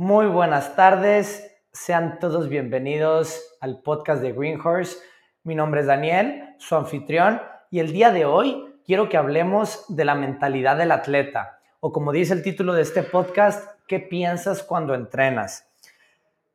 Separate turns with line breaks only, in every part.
Muy buenas tardes, sean todos bienvenidos al podcast de Green Horse. Mi nombre es Daniel, su anfitrión, y el día de hoy quiero que hablemos de la mentalidad del atleta, o como dice el título de este podcast, ¿qué piensas cuando entrenas?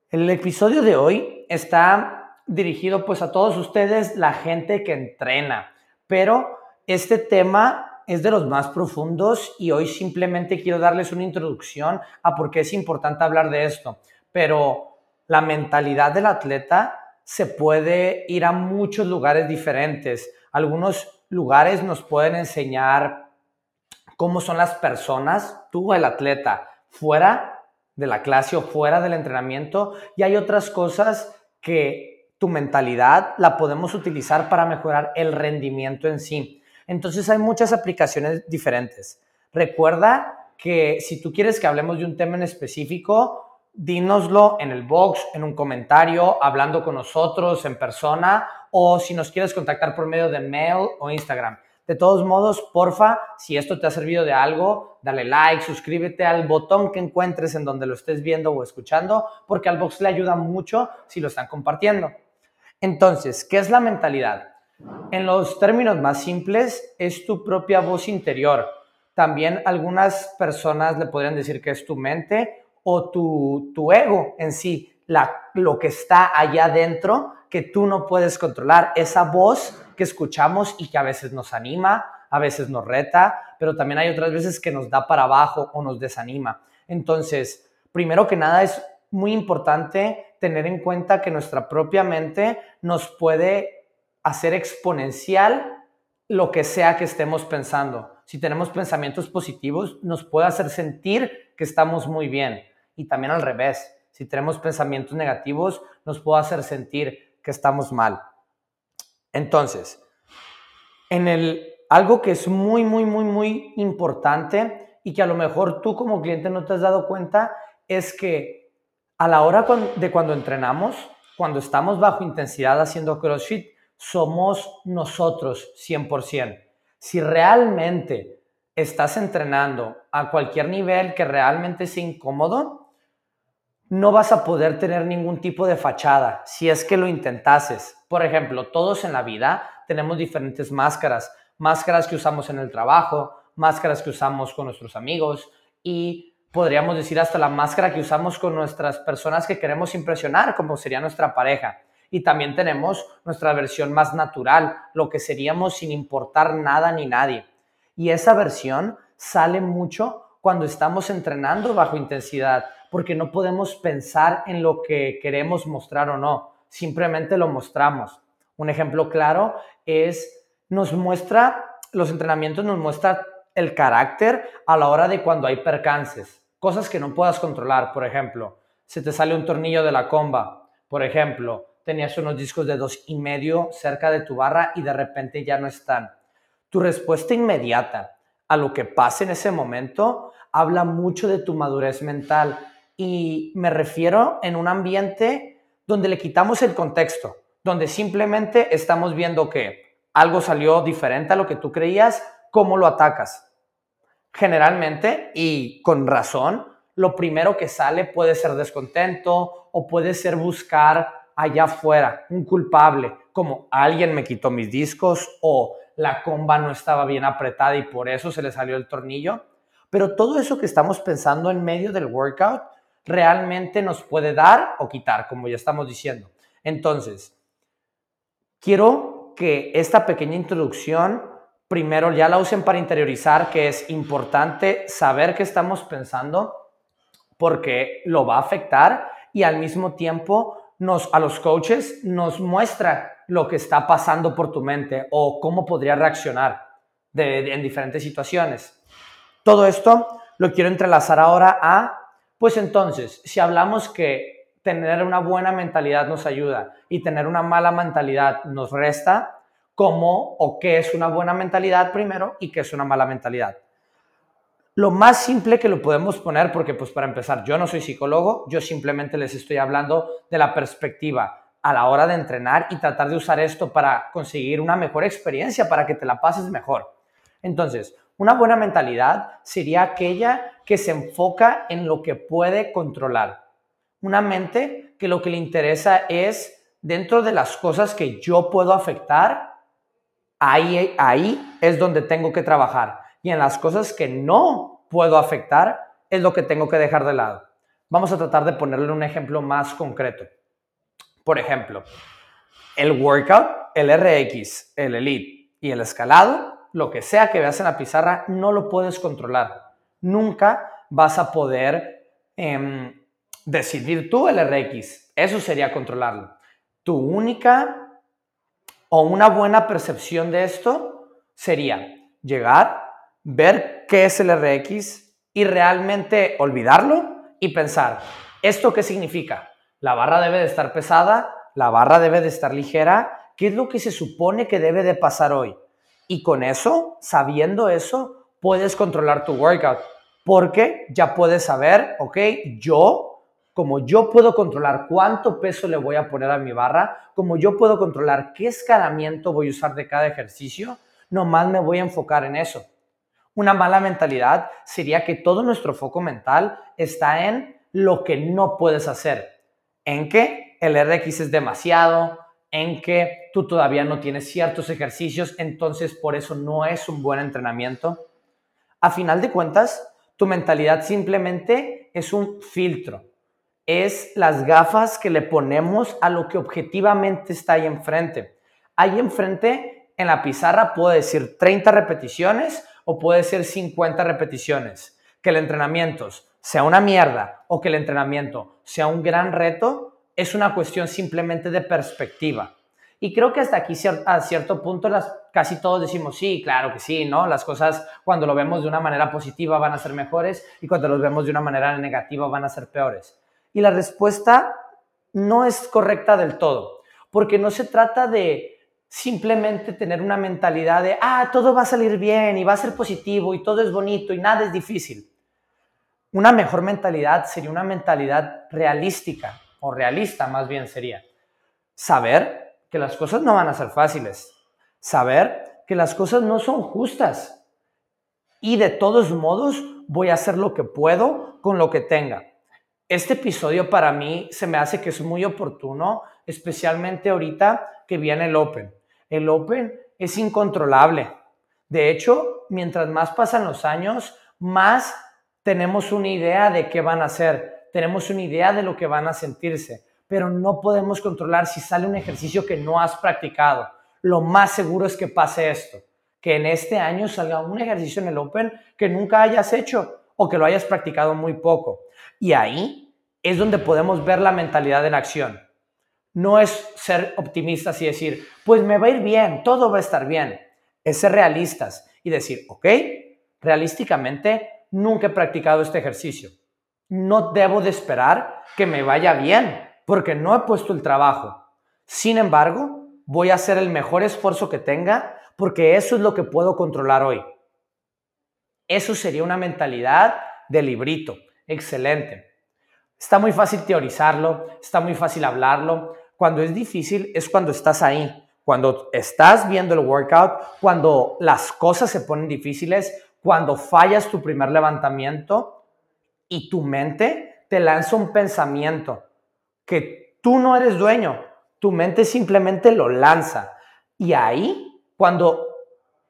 El episodio de hoy está dirigido pues a todos ustedes, la gente que entrena, pero este tema es de los más profundos y hoy simplemente quiero darles una introducción a por qué es importante hablar de esto. Pero la mentalidad del atleta se puede ir a muchos lugares diferentes. Algunos lugares nos pueden enseñar cómo son las personas, tú el atleta, fuera de la clase o fuera del entrenamiento. Y hay otras cosas que tu mentalidad la podemos utilizar para mejorar el rendimiento en sí. Entonces hay muchas aplicaciones diferentes. Recuerda que si tú quieres que hablemos de un tema en específico, dínoslo en el box, en un comentario, hablando con nosotros en persona o si nos quieres contactar por medio de mail o Instagram. De todos modos, porfa, si esto te ha servido de algo, dale like, suscríbete al botón que encuentres en donde lo estés viendo o escuchando, porque al box le ayuda mucho si lo están compartiendo. Entonces, ¿qué es la mentalidad? En los términos más simples, es tu propia voz interior. También algunas personas le podrían decir que es tu mente o tu, tu ego en sí, la, lo que está allá adentro que tú no puedes controlar. Esa voz que escuchamos y que a veces nos anima, a veces nos reta, pero también hay otras veces que nos da para abajo o nos desanima. Entonces, primero que nada es muy importante tener en cuenta que nuestra propia mente nos puede hacer exponencial lo que sea que estemos pensando. Si tenemos pensamientos positivos, nos puede hacer sentir que estamos muy bien. Y también al revés, si tenemos pensamientos negativos, nos puede hacer sentir que estamos mal. Entonces, en el algo que es muy, muy, muy, muy importante y que a lo mejor tú como cliente no te has dado cuenta es que a la hora de cuando entrenamos, cuando estamos bajo intensidad haciendo CrossFit, somos nosotros 100%. Si realmente estás entrenando a cualquier nivel que realmente sea incómodo, no vas a poder tener ningún tipo de fachada si es que lo intentases. Por ejemplo, todos en la vida tenemos diferentes máscaras, máscaras que usamos en el trabajo, máscaras que usamos con nuestros amigos y podríamos decir hasta la máscara que usamos con nuestras personas que queremos impresionar, como sería nuestra pareja y también tenemos nuestra versión más natural, lo que seríamos sin importar nada ni nadie. Y esa versión sale mucho cuando estamos entrenando bajo intensidad, porque no podemos pensar en lo que queremos mostrar o no, simplemente lo mostramos. Un ejemplo claro es, nos muestra, los entrenamientos nos muestra el carácter a la hora de cuando hay percances, cosas que no puedas controlar, por ejemplo, se te sale un tornillo de la comba, por ejemplo, tenías unos discos de dos y medio cerca de tu barra y de repente ya no están. Tu respuesta inmediata a lo que pasa en ese momento habla mucho de tu madurez mental y me refiero en un ambiente donde le quitamos el contexto, donde simplemente estamos viendo que algo salió diferente a lo que tú creías, ¿cómo lo atacas? Generalmente, y con razón, lo primero que sale puede ser descontento o puede ser buscar allá afuera, un culpable, como alguien me quitó mis discos o la comba no estaba bien apretada y por eso se le salió el tornillo. Pero todo eso que estamos pensando en medio del workout realmente nos puede dar o quitar, como ya estamos diciendo. Entonces, quiero que esta pequeña introducción primero ya la usen para interiorizar que es importante saber qué estamos pensando porque lo va a afectar y al mismo tiempo a los coaches nos muestra lo que está pasando por tu mente o cómo podría reaccionar en diferentes situaciones. Todo esto lo quiero entrelazar ahora a, pues entonces, si hablamos que tener una buena mentalidad nos ayuda y tener una mala mentalidad nos resta, ¿cómo o qué es una buena mentalidad primero y qué es una mala mentalidad? Lo más simple que lo podemos poner, porque pues para empezar, yo no soy psicólogo, yo simplemente les estoy hablando de la perspectiva a la hora de entrenar y tratar de usar esto para conseguir una mejor experiencia, para que te la pases mejor. Entonces, Una buena mentalidad sería aquella que se enfoca en lo que puede controlar. Una mente que lo que le interesa es dentro de las cosas que yo puedo afectar, ahí, ahí es donde tengo que trabajar. Y en las cosas que no puedo afectar, es lo que tengo que dejar de lado. Vamos a tratar de ponerle un ejemplo más concreto. Por ejemplo, el workout, el RX, el elite y el escalado, lo que sea que veas en la pizarra, no lo puedes controlar. Nunca vas a poder em, decidir tú el RX. Eso sería controlarlo. Tu única o una buena percepción de esto sería llegar, ver qué es el RX y realmente olvidarlo y pensar, ¿esto qué significa? La barra debe de estar pesada, la barra debe de estar ligera, ¿qué es lo que se supone que debe de pasar hoy? Y con eso, sabiendo eso, puedes controlar tu workout, porque ya puedes saber, ok, yo como yo puedo controlar cuánto peso le voy a poner a mi barra, como yo puedo controlar qué escalamiento voy a usar de cada ejercicio, nomás me voy a enfocar en eso. Una mala mentalidad sería que todo nuestro foco mental está en lo que no puedes hacer, en que el RX es demasiado, en que tú todavía no tienes ciertos ejercicios, entonces por eso no es un buen entrenamiento. A final de cuentas, tu mentalidad simplemente es un filtro es las gafas que le ponemos a lo que objetivamente está ahí enfrente. Ahí enfrente, en la pizarra, puede decir 30 repeticiones o puede ser 50 repeticiones. Que el entrenamiento sea una mierda o que el entrenamiento sea un gran reto, es una cuestión simplemente de perspectiva. Y creo que hasta aquí a cierto punto las, casi todos decimos, sí, claro que sí, ¿no? Las cosas cuando lo vemos de una manera positiva van a ser mejores y cuando lo vemos de una manera negativa van a ser peores. Y la respuesta no es correcta del todo, porque no se trata de simplemente tener una mentalidad de, ah, todo va a salir bien y va a ser positivo y todo es bonito y nada es difícil. Una mejor mentalidad sería una mentalidad realística o realista más bien sería. Saber que las cosas no van a ser fáciles. Saber que las cosas no son justas. Y de todos modos voy a hacer lo que puedo con lo que tenga este episodio para mí se me hace que es muy oportuno, especialmente ahorita que viene el Open. El Open es incontrolable. De hecho, mientras más pasan los años, más tenemos una idea de qué van a hacer, tenemos una idea de lo que van a sentirse, pero no podemos controlar si sale un ejercicio que no has practicado. Lo más seguro es que pase esto, que en este año salga un ejercicio en el Open que nunca hayas hecho o que lo hayas practicado muy poco. Y ahí es donde podemos ver la mentalidad en acción. No es ser optimistas y decir, pues me va a ir bien, todo va a estar bien. Es ser realistas y decir, ok, realísticamente nunca he practicado este ejercicio. No debo de esperar que me vaya bien porque no he puesto el trabajo. Sin embargo, voy a hacer el mejor esfuerzo que tenga porque eso es lo que puedo controlar hoy. Eso sería una mentalidad de librito excelente. Está muy fácil teorizarlo, está muy fácil hablarlo. Cuando es difícil es cuando estás ahí, cuando estás viendo el workout, cuando las cosas se ponen difíciles, cuando fallas tu primer levantamiento y tu mente te lanza un pensamiento que tú no eres dueño, tu mente simplemente lo lanza. Y ahí, cuando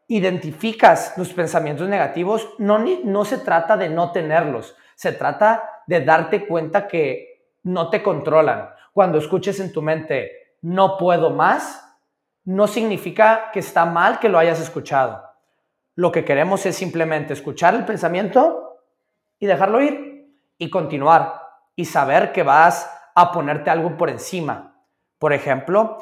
identificas los pensamientos negativos, no, no se trata de no tenerlos, se trata de darte cuenta que no te controlan. Cuando escuches en tu mente, no puedo más, no significa que está mal que lo hayas escuchado. Lo que queremos es simplemente escuchar el pensamiento y dejarlo ir y continuar y saber que vas a ponerte algo por encima. Por ejemplo,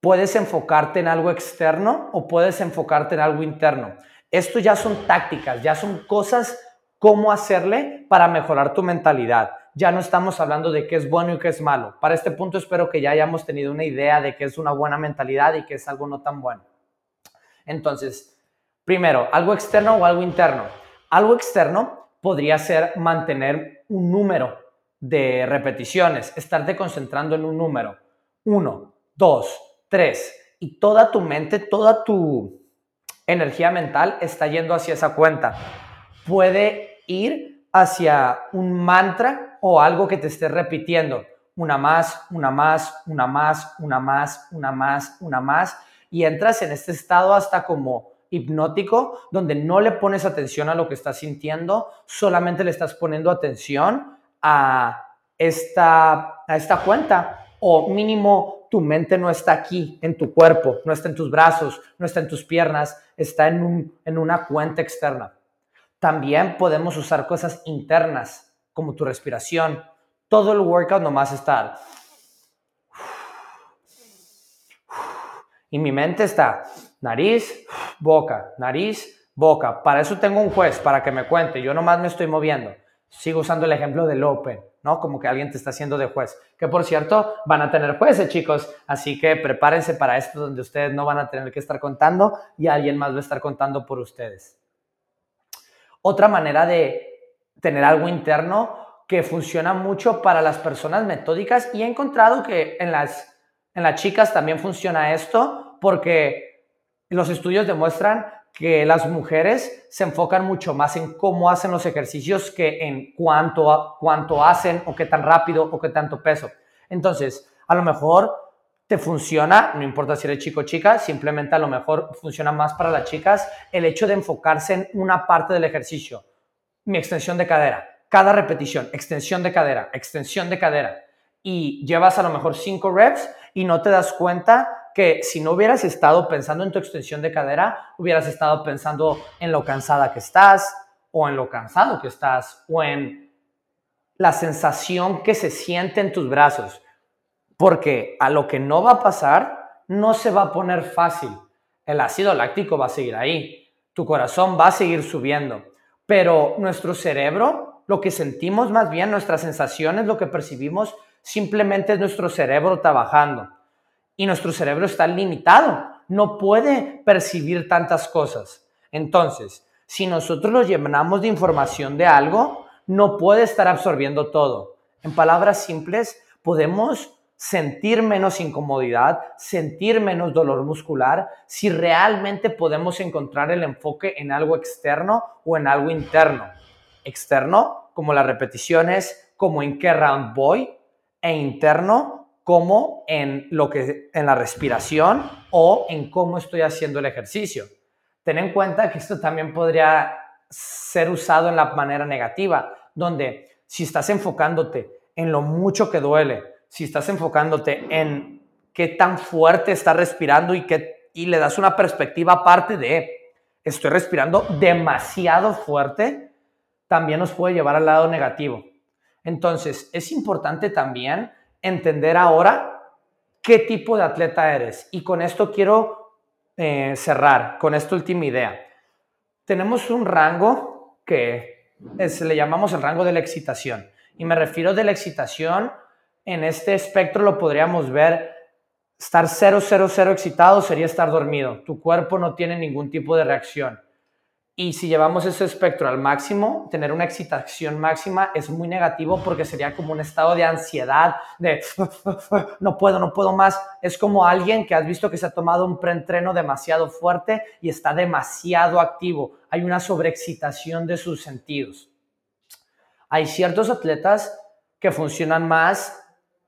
puedes enfocarte en algo externo o puedes enfocarte en algo interno. Esto ya son tácticas, ya son cosas cómo hacerle para mejorar tu mentalidad. Ya no estamos hablando de qué es bueno y qué es malo. Para este punto espero que ya hayamos tenido una idea de qué es una buena mentalidad y qué es algo no tan bueno. Entonces, primero, algo externo o algo interno. Algo externo podría ser mantener un número de repeticiones, estarte concentrando en un número. Uno, dos, tres. Y toda tu mente, toda tu energía mental está yendo hacia esa cuenta. Puede ir hacia un mantra o algo que te esté repitiendo. Una más, una más, una más, una más, una más, una más. Y entras en este estado hasta como hipnótico, donde no le pones atención a lo que estás sintiendo, solamente le estás poniendo atención a esta, a esta cuenta. O mínimo tu mente no está aquí en tu cuerpo, no está en tus brazos, no está en tus piernas, está en, un, en una cuenta externa. También podemos usar cosas internas, como tu respiración. Todo el workout nomás estar. Y mi mente está nariz, boca, nariz, boca. Para eso tengo un juez, para que me cuente. Yo nomás me estoy moviendo. Sigo usando el ejemplo del Open, ¿no? Como que alguien te está haciendo de juez. Que por cierto, van a tener jueces, chicos. Así que prepárense para esto donde ustedes no van a tener que estar contando y alguien más va a estar contando por ustedes. Otra manera de tener algo interno que funciona mucho para las personas metódicas y he encontrado que en las, en las chicas también funciona esto porque los estudios demuestran que las mujeres se enfocan mucho más en cómo hacen los ejercicios que en cuánto, cuánto hacen o qué tan rápido o qué tanto peso. Entonces, a lo mejor te funciona, no importa si eres chico o chica, simplemente a lo mejor funciona más para las chicas el hecho de enfocarse en una parte del ejercicio. Mi extensión de cadera, cada repetición, extensión de cadera, extensión de cadera. Y llevas a lo mejor cinco reps y no te das cuenta que si no hubieras estado pensando en tu extensión de cadera, hubieras estado pensando en lo cansada que estás o en lo cansado que estás o en la sensación que se siente en tus brazos. Porque a lo que no va a pasar, no se va a poner fácil. El ácido láctico va a seguir ahí. Tu corazón va a seguir subiendo. Pero nuestro cerebro, lo que sentimos más bien, nuestras sensaciones, lo que percibimos, simplemente es nuestro cerebro trabajando y nuestro cerebro está limitado, no puede percibir tantas cosas. Entonces, si nosotros lo llenamos de información de algo, no puede estar absorbiendo todo. En palabras simples, podemos sentir menos incomodidad, sentir menos dolor muscular, si realmente podemos encontrar el enfoque en algo externo o en algo interno. Externo, como las repeticiones, como en qué round voy, e interno, como en, lo que, en la respiración o en cómo estoy haciendo el ejercicio. Ten en cuenta que esto también podría ser usado en la manera negativa, donde si estás enfocándote en lo mucho que duele, si estás enfocándote en qué tan fuerte estás respirando y, que, y le das una perspectiva aparte de estoy respirando demasiado fuerte, también nos puede llevar al lado negativo. Entonces, es importante también entender ahora qué tipo de atleta eres. Y con esto quiero eh, cerrar, con esta última idea. Tenemos un rango que le llamamos el rango de la excitación. Y me refiero de la excitación, en este espectro lo podríamos ver, estar 0, 0, 0 excitado sería estar dormido. Tu cuerpo no tiene ningún tipo de reacción. Y si llevamos ese espectro al máximo, tener una excitación máxima es muy negativo porque sería como un estado de ansiedad, de no puedo, no puedo más. Es como alguien que has visto que se ha tomado un preentreno demasiado fuerte y está demasiado activo. Hay una sobreexcitación de sus sentidos. Hay ciertos atletas que funcionan más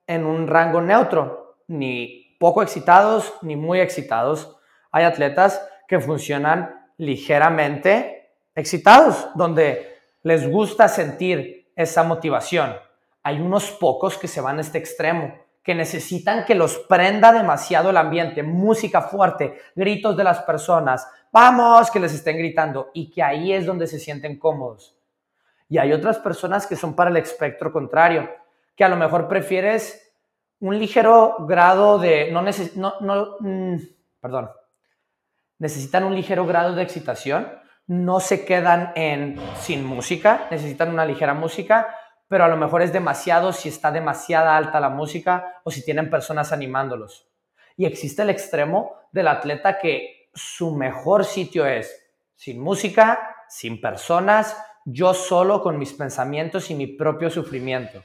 en un rango neutro, ni poco excitados ni muy excitados. Hay atletas que funcionan ligeramente excitados, donde les gusta sentir esa motivación. Hay unos pocos que se van a este extremo, que necesitan que los prenda demasiado el ambiente, música fuerte, gritos de las personas, vamos, que les estén gritando y que ahí es donde se sienten cómodos. Y hay otras personas que son para el espectro contrario, que a lo mejor prefieres un ligero grado de, no, no, no mm, perdón, necesitan un ligero grado de excitación, no se quedan en sin música, necesitan una ligera música, pero a lo mejor es demasiado si está demasiada alta la música o si tienen personas animándolos. Y existe el extremo del atleta que su mejor sitio es sin música, sin personas, yo solo con mis pensamientos y mi propio sufrimiento.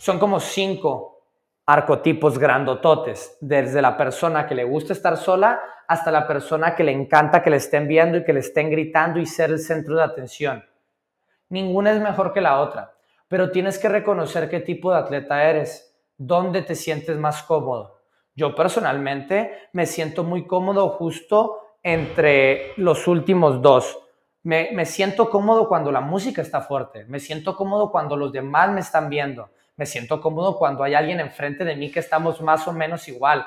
Son como cinco arcotipos grandototes, desde la persona que le gusta estar sola hasta la persona que le encanta que le estén viendo y que le estén gritando y ser el centro de atención. Ninguna es mejor que la otra, pero tienes que reconocer qué tipo de atleta eres, dónde te sientes más cómodo. Yo personalmente me siento muy cómodo justo entre los últimos dos. Me, me, siento cómodo cuando la música está fuerte, me siento cómodo cuando los demás me están viendo, me siento cómodo cuando hay alguien enfrente de mí que estamos más o menos igual.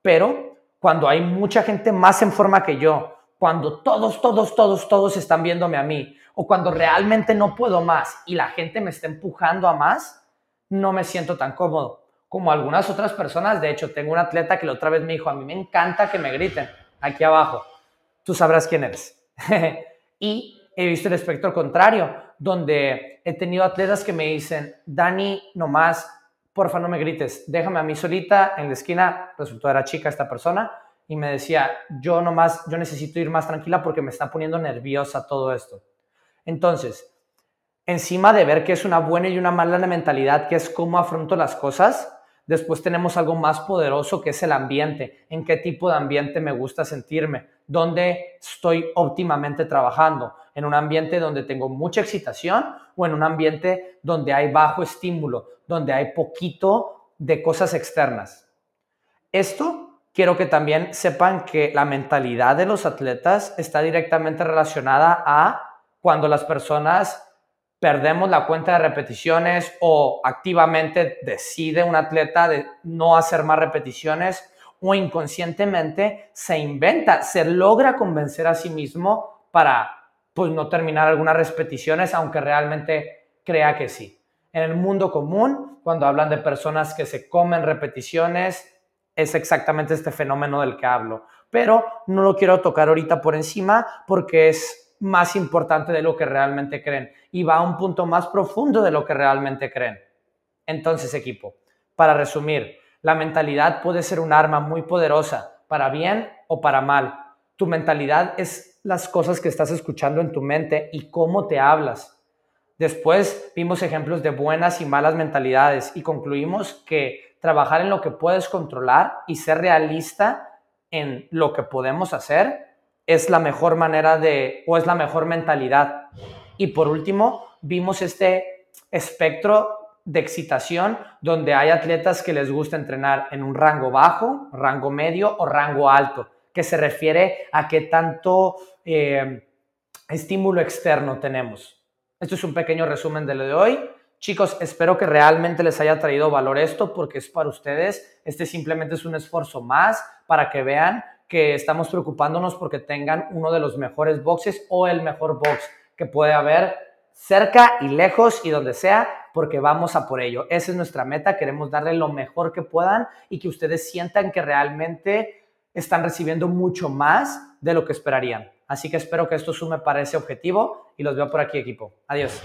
Pero cuando hay mucha gente más en forma que yo, cuando todos, todos, todos, todos están viéndome a mí, o cuando realmente no puedo más y la gente me está empujando a más, no me siento tan cómodo como algunas otras personas. De hecho, tengo un atleta que la otra vez me dijo, a mí me encanta que me griten aquí abajo. Tú sabrás quién eres. y he visto el espectro contrario, donde he tenido atletas que me dicen, Dani, nomás, porfa, no me grites, déjame a mí solita en la esquina. Resultó era chica esta persona y me decía, yo nomás, yo necesito ir más tranquila porque me está poniendo nerviosa todo esto. Entonces, encima de ver que es una buena y una mala mentalidad, que es cómo afronto las cosas, después tenemos algo más poderoso que es el ambiente, en qué tipo de ambiente me gusta sentirme, dónde estoy óptimamente trabajando, en un ambiente donde tengo mucha excitación o en un ambiente donde hay bajo estímulo, donde hay poquito de cosas externas. Esto quiero que también sepan que la mentalidad de los atletas está directamente relacionada a cuando las personas perdemos la cuenta de repeticiones o activamente decide un atleta de no hacer más repeticiones o inconscientemente se inventa, se logra convencer a sí mismo para pues no terminar algunas repeticiones aunque realmente crea que sí. En el mundo común, cuando hablan de personas que se comen repeticiones, es exactamente este fenómeno del que hablo. Pero no lo quiero tocar ahorita por encima porque es más importante de lo que realmente creen y va a un punto más profundo de lo que realmente creen. Entonces, equipo, para resumir, la mentalidad puede ser un arma muy poderosa, para bien o para mal. Tu mentalidad es las cosas que estás escuchando en tu mente y cómo te hablas. Después vimos ejemplos de buenas y malas mentalidades y concluimos que trabajar en lo que puedes controlar y ser realista en lo que podemos hacer es la mejor manera de, o es la mejor mentalidad. Y por último, vimos este espectro de excitación donde hay atletas que les gusta entrenar en un rango bajo, rango medio o rango alto, que se refiere a qué tanto eh, estímulo externo tenemos. Esto es un pequeño resumen de lo de hoy. Chicos, espero que realmente les haya traído valor esto porque es para ustedes. Este simplemente es un esfuerzo más para que vean que estamos preocupándonos porque tengan uno de los mejores boxes o el mejor box que puede haber cerca y lejos y donde sea, porque vamos a por ello. Esa es nuestra meta, queremos darle lo mejor que puedan y que ustedes sientan que realmente están recibiendo mucho más de lo que esperarían. Así que espero que esto sume para ese objetivo y los veo por aquí equipo. Adiós.